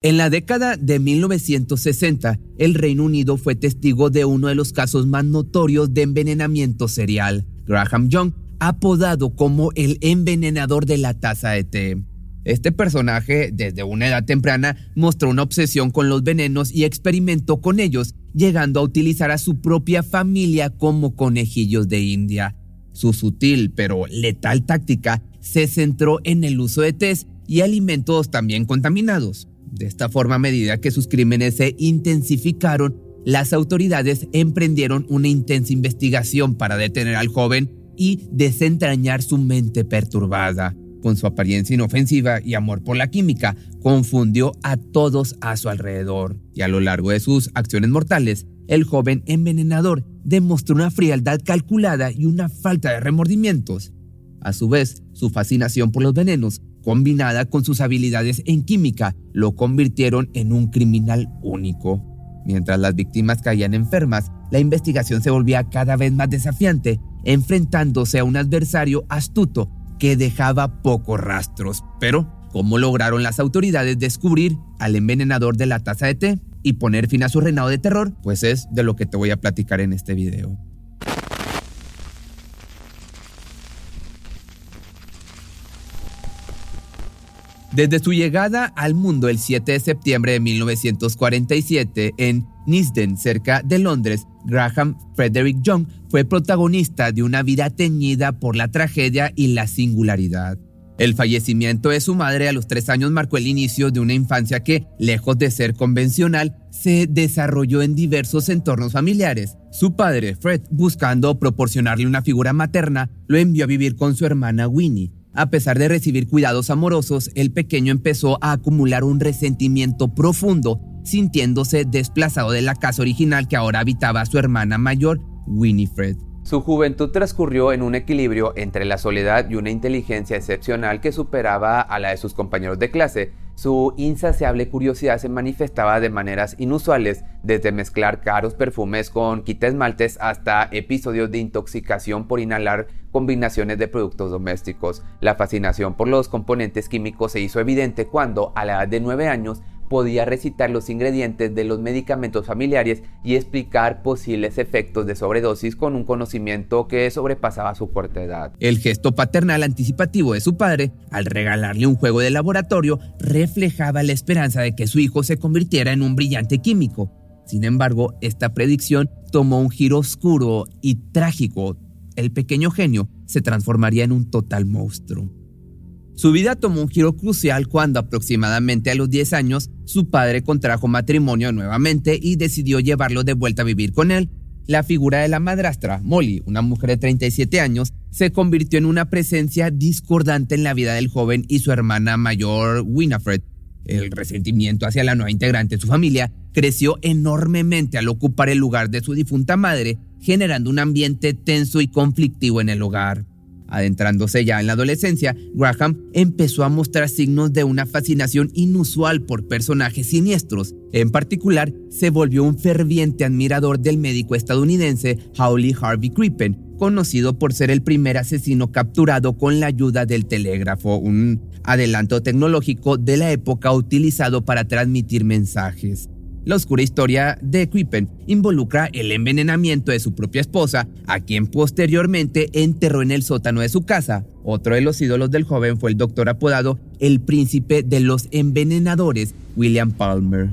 En la década de 1960, el Reino Unido fue testigo de uno de los casos más notorios de envenenamiento serial. Graham Young, apodado como el envenenador de la taza de té. Este personaje, desde una edad temprana, mostró una obsesión con los venenos y experimentó con ellos, llegando a utilizar a su propia familia como conejillos de India. Su sutil pero letal táctica se centró en el uso de tés y alimentos también contaminados. De esta forma, a medida que sus crímenes se intensificaron, las autoridades emprendieron una intensa investigación para detener al joven y desentrañar su mente perturbada. Con su apariencia inofensiva y amor por la química, confundió a todos a su alrededor. Y a lo largo de sus acciones mortales, el joven envenenador demostró una frialdad calculada y una falta de remordimientos. A su vez, su fascinación por los venenos combinada con sus habilidades en química, lo convirtieron en un criminal único. Mientras las víctimas caían enfermas, la investigación se volvía cada vez más desafiante, enfrentándose a un adversario astuto que dejaba pocos rastros. Pero, ¿cómo lograron las autoridades descubrir al envenenador de la taza de té y poner fin a su reinado de terror? Pues es de lo que te voy a platicar en este video. Desde su llegada al mundo el 7 de septiembre de 1947 en Nisden, cerca de Londres, Graham Frederick Young fue protagonista de una vida teñida por la tragedia y la singularidad. El fallecimiento de su madre a los tres años marcó el inicio de una infancia que, lejos de ser convencional, se desarrolló en diversos entornos familiares. Su padre, Fred, buscando proporcionarle una figura materna, lo envió a vivir con su hermana Winnie, a pesar de recibir cuidados amorosos, el pequeño empezó a acumular un resentimiento profundo, sintiéndose desplazado de la casa original que ahora habitaba su hermana mayor, Winifred. Su juventud transcurrió en un equilibrio entre la soledad y una inteligencia excepcional que superaba a la de sus compañeros de clase. Su insaciable curiosidad se manifestaba de maneras inusuales, desde mezclar caros perfumes con quita esmaltes hasta episodios de intoxicación por inhalar combinaciones de productos domésticos. La fascinación por los componentes químicos se hizo evidente cuando, a la edad de 9 años, podía recitar los ingredientes de los medicamentos familiares y explicar posibles efectos de sobredosis con un conocimiento que sobrepasaba su corta edad. El gesto paternal anticipativo de su padre, al regalarle un juego de laboratorio, reflejaba la esperanza de que su hijo se convirtiera en un brillante químico. Sin embargo, esta predicción tomó un giro oscuro y trágico. El pequeño genio se transformaría en un total monstruo. Su vida tomó un giro crucial cuando aproximadamente a los 10 años su padre contrajo matrimonio nuevamente y decidió llevarlo de vuelta a vivir con él. La figura de la madrastra, Molly, una mujer de 37 años, se convirtió en una presencia discordante en la vida del joven y su hermana mayor, Winifred. El resentimiento hacia la nueva integrante de su familia creció enormemente al ocupar el lugar de su difunta madre, generando un ambiente tenso y conflictivo en el hogar. Adentrándose ya en la adolescencia, Graham empezó a mostrar signos de una fascinación inusual por personajes siniestros. En particular, se volvió un ferviente admirador del médico estadounidense Howley Harvey Crippen, conocido por ser el primer asesino capturado con la ayuda del telégrafo, un adelanto tecnológico de la época utilizado para transmitir mensajes. La oscura historia de Crippen involucra el envenenamiento de su propia esposa, a quien posteriormente enterró en el sótano de su casa. Otro de los ídolos del joven fue el doctor apodado el príncipe de los envenenadores, William Palmer.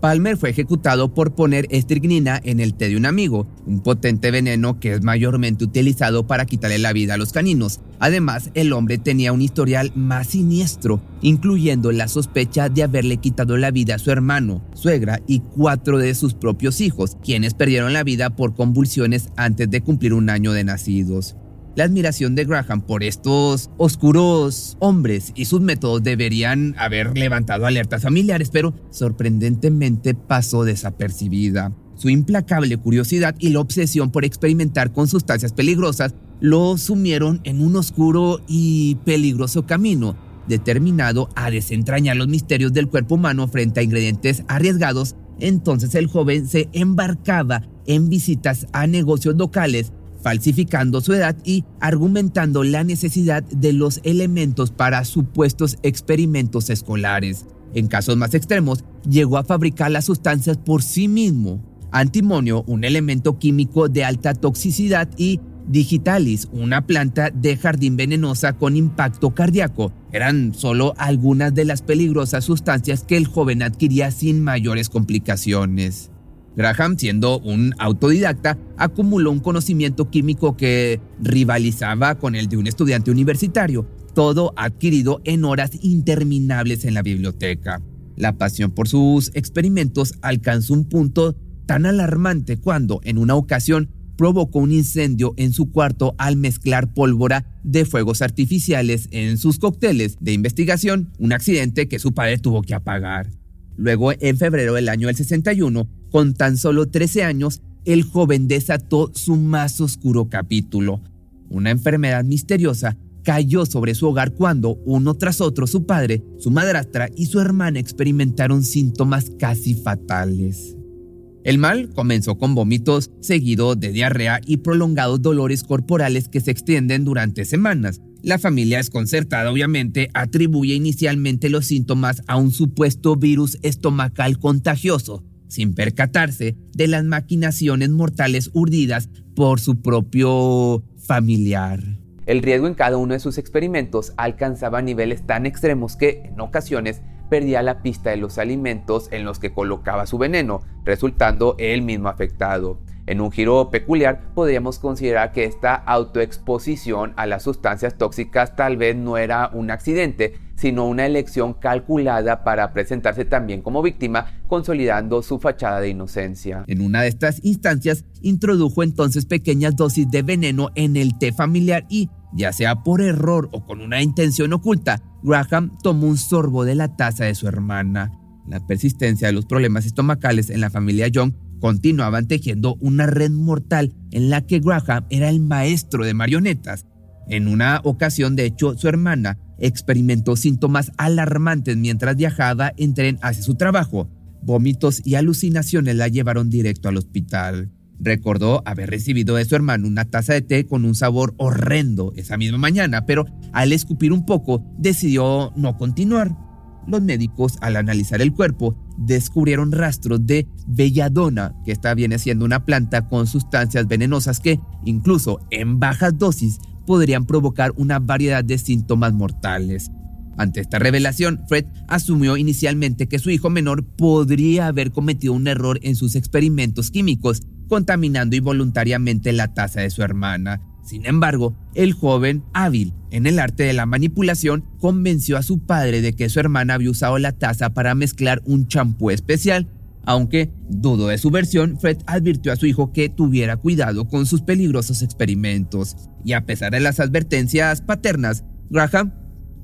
Palmer fue ejecutado por poner estricnina en el té de un amigo, un potente veneno que es mayormente utilizado para quitarle la vida a los caninos. Además, el hombre tenía un historial más siniestro, incluyendo la sospecha de haberle quitado la vida a su hermano, suegra y cuatro de sus propios hijos, quienes perdieron la vida por convulsiones antes de cumplir un año de nacidos. La admiración de Graham por estos oscuros hombres y sus métodos deberían haber levantado alertas familiares, pero sorprendentemente pasó desapercibida. Su implacable curiosidad y la obsesión por experimentar con sustancias peligrosas lo sumieron en un oscuro y peligroso camino, determinado a desentrañar los misterios del cuerpo humano frente a ingredientes arriesgados. Entonces el joven se embarcaba en visitas a negocios locales falsificando su edad y argumentando la necesidad de los elementos para supuestos experimentos escolares. En casos más extremos, llegó a fabricar las sustancias por sí mismo. Antimonio, un elemento químico de alta toxicidad, y digitalis, una planta de jardín venenosa con impacto cardíaco, eran solo algunas de las peligrosas sustancias que el joven adquiría sin mayores complicaciones. Graham, siendo un autodidacta, acumuló un conocimiento químico que rivalizaba con el de un estudiante universitario, todo adquirido en horas interminables en la biblioteca. La pasión por sus experimentos alcanzó un punto tan alarmante cuando, en una ocasión, provocó un incendio en su cuarto al mezclar pólvora de fuegos artificiales en sus cócteles de investigación, un accidente que su padre tuvo que apagar. Luego, en febrero del año del 61, con tan solo 13 años, el joven desató su más oscuro capítulo. Una enfermedad misteriosa cayó sobre su hogar cuando, uno tras otro, su padre, su madrastra y su hermana experimentaron síntomas casi fatales. El mal comenzó con vómitos, seguido de diarrea y prolongados dolores corporales que se extienden durante semanas. La familia desconcertada obviamente atribuye inicialmente los síntomas a un supuesto virus estomacal contagioso, sin percatarse de las maquinaciones mortales urdidas por su propio familiar. El riesgo en cada uno de sus experimentos alcanzaba niveles tan extremos que, en ocasiones, perdía la pista de los alimentos en los que colocaba su veneno, resultando él mismo afectado. En un giro peculiar, podríamos considerar que esta autoexposición a las sustancias tóxicas tal vez no era un accidente, sino una elección calculada para presentarse también como víctima, consolidando su fachada de inocencia. En una de estas instancias, introdujo entonces pequeñas dosis de veneno en el té familiar y, ya sea por error o con una intención oculta, Graham tomó un sorbo de la taza de su hermana. La persistencia de los problemas estomacales en la familia Young continuaban tejiendo una red mortal en la que Graham era el maestro de marionetas. En una ocasión, de hecho, su hermana experimentó síntomas alarmantes mientras viajaba en tren hacia su trabajo. Vómitos y alucinaciones la llevaron directo al hospital. Recordó haber recibido de su hermano una taza de té con un sabor horrendo esa misma mañana, pero al escupir un poco decidió no continuar. Los médicos, al analizar el cuerpo, descubrieron rastros de belladona, que esta viene siendo una planta con sustancias venenosas que, incluso en bajas dosis, podrían provocar una variedad de síntomas mortales. Ante esta revelación, Fred asumió inicialmente que su hijo menor podría haber cometido un error en sus experimentos químicos contaminando involuntariamente la taza de su hermana. Sin embargo, el joven, hábil en el arte de la manipulación, convenció a su padre de que su hermana había usado la taza para mezclar un champú especial. Aunque dudo de su versión, Fred advirtió a su hijo que tuviera cuidado con sus peligrosos experimentos. Y a pesar de las advertencias paternas, Graham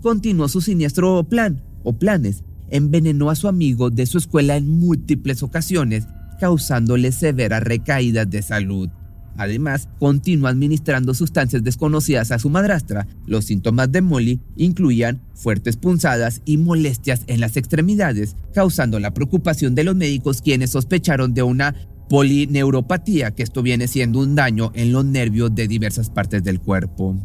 continuó su siniestro plan o planes. Envenenó a su amigo de su escuela en múltiples ocasiones causándole severas recaídas de salud. Además, continuó administrando sustancias desconocidas a su madrastra. Los síntomas de Molly incluían fuertes punzadas y molestias en las extremidades, causando la preocupación de los médicos quienes sospecharon de una polineuropatía, que esto viene siendo un daño en los nervios de diversas partes del cuerpo.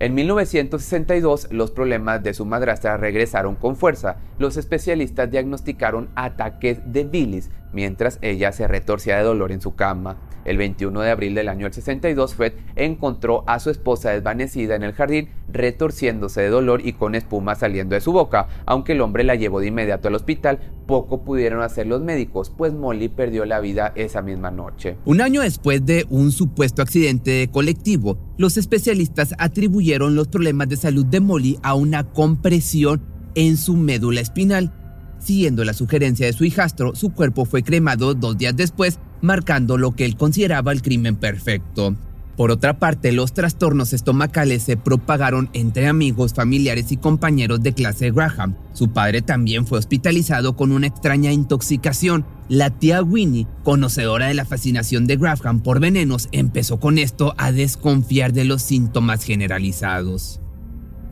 En 1962, los problemas de su madrastra regresaron con fuerza. Los especialistas diagnosticaron ataques de bilis mientras ella se retorcía de dolor en su cama. El 21 de abril del año 62, Fred encontró a su esposa desvanecida en el jardín, retorciéndose de dolor y con espuma saliendo de su boca. Aunque el hombre la llevó de inmediato al hospital, poco pudieron hacer los médicos, pues Molly perdió la vida esa misma noche. Un año después de un supuesto accidente colectivo, los especialistas atribuyeron los problemas de salud de Molly a una compresión en su médula espinal Siguiendo la sugerencia de su hijastro, su cuerpo fue cremado dos días después, marcando lo que él consideraba el crimen perfecto. Por otra parte, los trastornos estomacales se propagaron entre amigos, familiares y compañeros de clase Graham. Su padre también fue hospitalizado con una extraña intoxicación. La tía Winnie, conocedora de la fascinación de Graham por venenos, empezó con esto a desconfiar de los síntomas generalizados.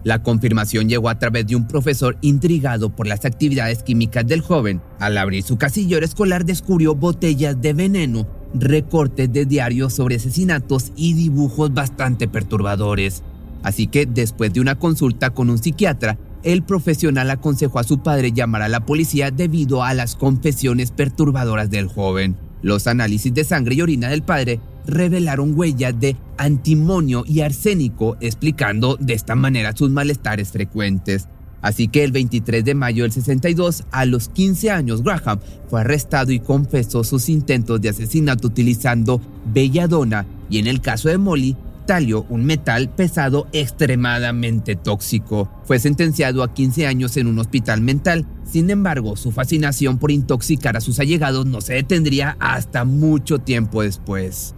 La confirmación llegó a través de un profesor intrigado por las actividades químicas del joven. Al abrir su casillero escolar descubrió botellas de veneno, recortes de diarios sobre asesinatos y dibujos bastante perturbadores. Así que después de una consulta con un psiquiatra, el profesional aconsejó a su padre llamar a la policía debido a las confesiones perturbadoras del joven. Los análisis de sangre y orina del padre revelaron huellas de antimonio y arsénico, explicando de esta manera sus malestares frecuentes. Así que el 23 de mayo del 62, a los 15 años, Graham fue arrestado y confesó sus intentos de asesinato utilizando belladona y en el caso de Molly, talio, un metal pesado extremadamente tóxico. Fue sentenciado a 15 años en un hospital mental. Sin embargo, su fascinación por intoxicar a sus allegados no se detendría hasta mucho tiempo después.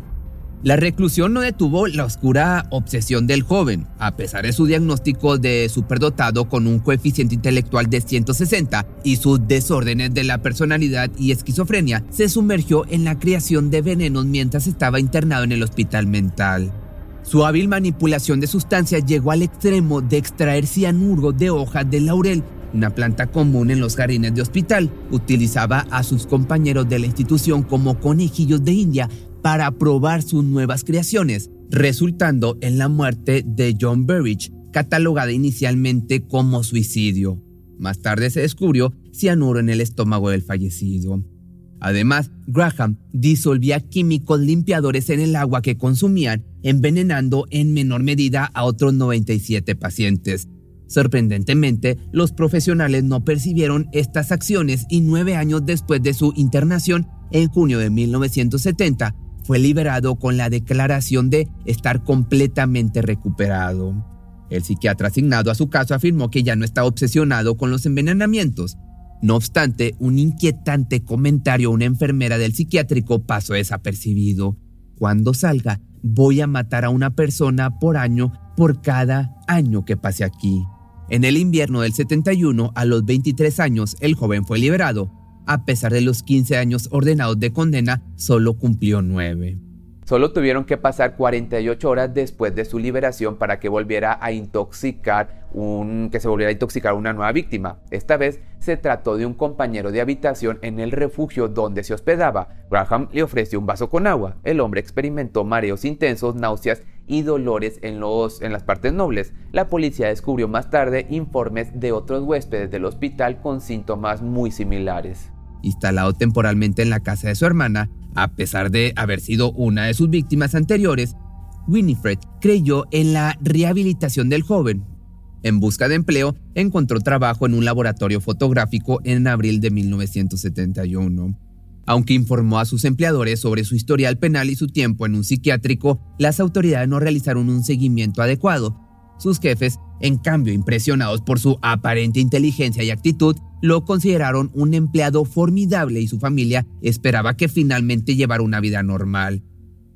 La reclusión no detuvo la oscura obsesión del joven. A pesar de su diagnóstico de superdotado con un coeficiente intelectual de 160 y sus desórdenes de la personalidad y esquizofrenia, se sumergió en la creación de venenos mientras estaba internado en el hospital mental. Su hábil manipulación de sustancias llegó al extremo de extraer cianuro de hojas de laurel, una planta común en los jardines de hospital. Utilizaba a sus compañeros de la institución como conejillos de India para probar sus nuevas creaciones, resultando en la muerte de John Burridge, catalogada inicialmente como suicidio. Más tarde se descubrió cianuro en el estómago del fallecido. Además, Graham disolvía químicos limpiadores en el agua que consumían, envenenando en menor medida a otros 97 pacientes. Sorprendentemente, los profesionales no percibieron estas acciones y nueve años después de su internación, en junio de 1970, fue liberado con la declaración de estar completamente recuperado. El psiquiatra asignado a su caso afirmó que ya no estaba obsesionado con los envenenamientos. No obstante, un inquietante comentario a una enfermera del psiquiátrico pasó desapercibido. Cuando salga, voy a matar a una persona por año por cada año que pase aquí. En el invierno del 71, a los 23 años, el joven fue liberado, a pesar de los 15 años ordenados de condena, solo cumplió 9. Solo tuvieron que pasar 48 horas después de su liberación para que volviera a intoxicar un, que se volviera a intoxicar una nueva víctima. Esta vez se trató de un compañero de habitación en el refugio donde se hospedaba. Graham le ofreció un vaso con agua. El hombre experimentó mareos intensos, náuseas y dolores en, los, en las partes nobles. La policía descubrió más tarde informes de otros huéspedes del hospital con síntomas muy similares instalado temporalmente en la casa de su hermana, a pesar de haber sido una de sus víctimas anteriores, Winifred creyó en la rehabilitación del joven. En busca de empleo, encontró trabajo en un laboratorio fotográfico en abril de 1971. Aunque informó a sus empleadores sobre su historial penal y su tiempo en un psiquiátrico, las autoridades no realizaron un seguimiento adecuado. Sus jefes, en cambio, impresionados por su aparente inteligencia y actitud, lo consideraron un empleado formidable y su familia esperaba que finalmente llevara una vida normal.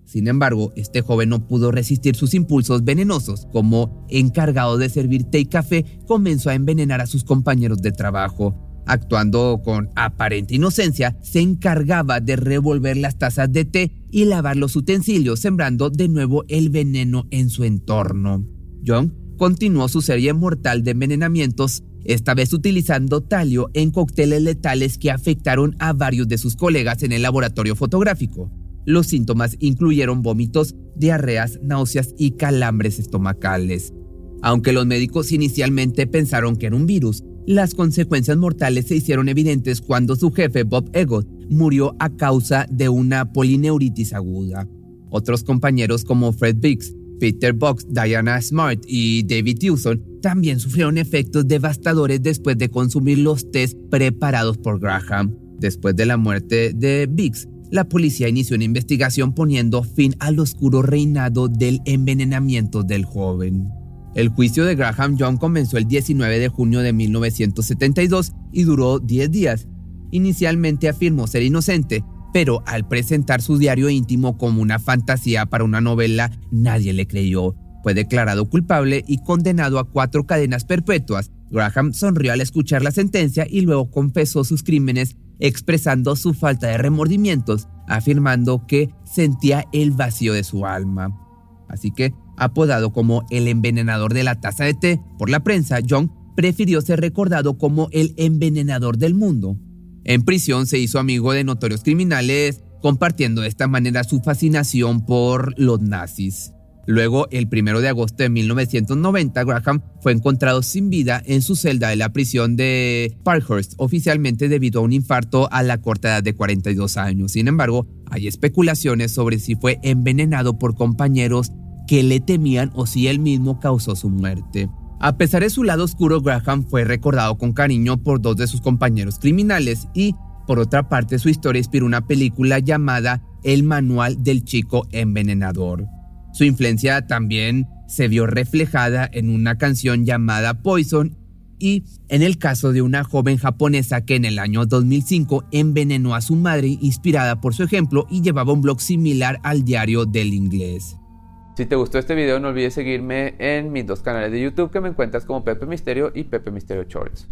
Sin embargo, este joven no pudo resistir sus impulsos venenosos. Como encargado de servir té y café, comenzó a envenenar a sus compañeros de trabajo. Actuando con aparente inocencia, se encargaba de revolver las tazas de té y lavar los utensilios, sembrando de nuevo el veneno en su entorno. John continuó su serie mortal de envenenamientos esta vez utilizando talio en cócteles letales que afectaron a varios de sus colegas en el laboratorio fotográfico. Los síntomas incluyeron vómitos, diarreas, náuseas y calambres estomacales. Aunque los médicos inicialmente pensaron que era un virus, las consecuencias mortales se hicieron evidentes cuando su jefe Bob Egot murió a causa de una polineuritis aguda. Otros compañeros como Fred Biggs, Peter Box, Diana Smart y David Hewson también sufrieron efectos devastadores después de consumir los test preparados por Graham. Después de la muerte de Biggs, la policía inició una investigación poniendo fin al oscuro reinado del envenenamiento del joven. El juicio de Graham Young comenzó el 19 de junio de 1972 y duró 10 días. Inicialmente afirmó ser inocente, pero al presentar su diario íntimo como una fantasía para una novela, nadie le creyó. Fue declarado culpable y condenado a cuatro cadenas perpetuas. Graham sonrió al escuchar la sentencia y luego confesó sus crímenes, expresando su falta de remordimientos, afirmando que sentía el vacío de su alma. Así que, apodado como el envenenador de la taza de té por la prensa, John prefirió ser recordado como el envenenador del mundo. En prisión se hizo amigo de notorios criminales, compartiendo de esta manera su fascinación por los nazis. Luego, el 1 de agosto de 1990, Graham fue encontrado sin vida en su celda de la prisión de Parkhurst, oficialmente debido a un infarto a la corta edad de 42 años. Sin embargo, hay especulaciones sobre si fue envenenado por compañeros que le temían o si él mismo causó su muerte. A pesar de su lado oscuro, Graham fue recordado con cariño por dos de sus compañeros criminales y, por otra parte, su historia inspiró una película llamada El Manual del Chico Envenenador. Su influencia también se vio reflejada en una canción llamada Poison y en el caso de una joven japonesa que en el año 2005 envenenó a su madre inspirada por su ejemplo y llevaba un blog similar al diario del inglés. Si te gustó este video no olvides seguirme en mis dos canales de YouTube que me encuentras como Pepe Misterio y Pepe Misterio Shorts.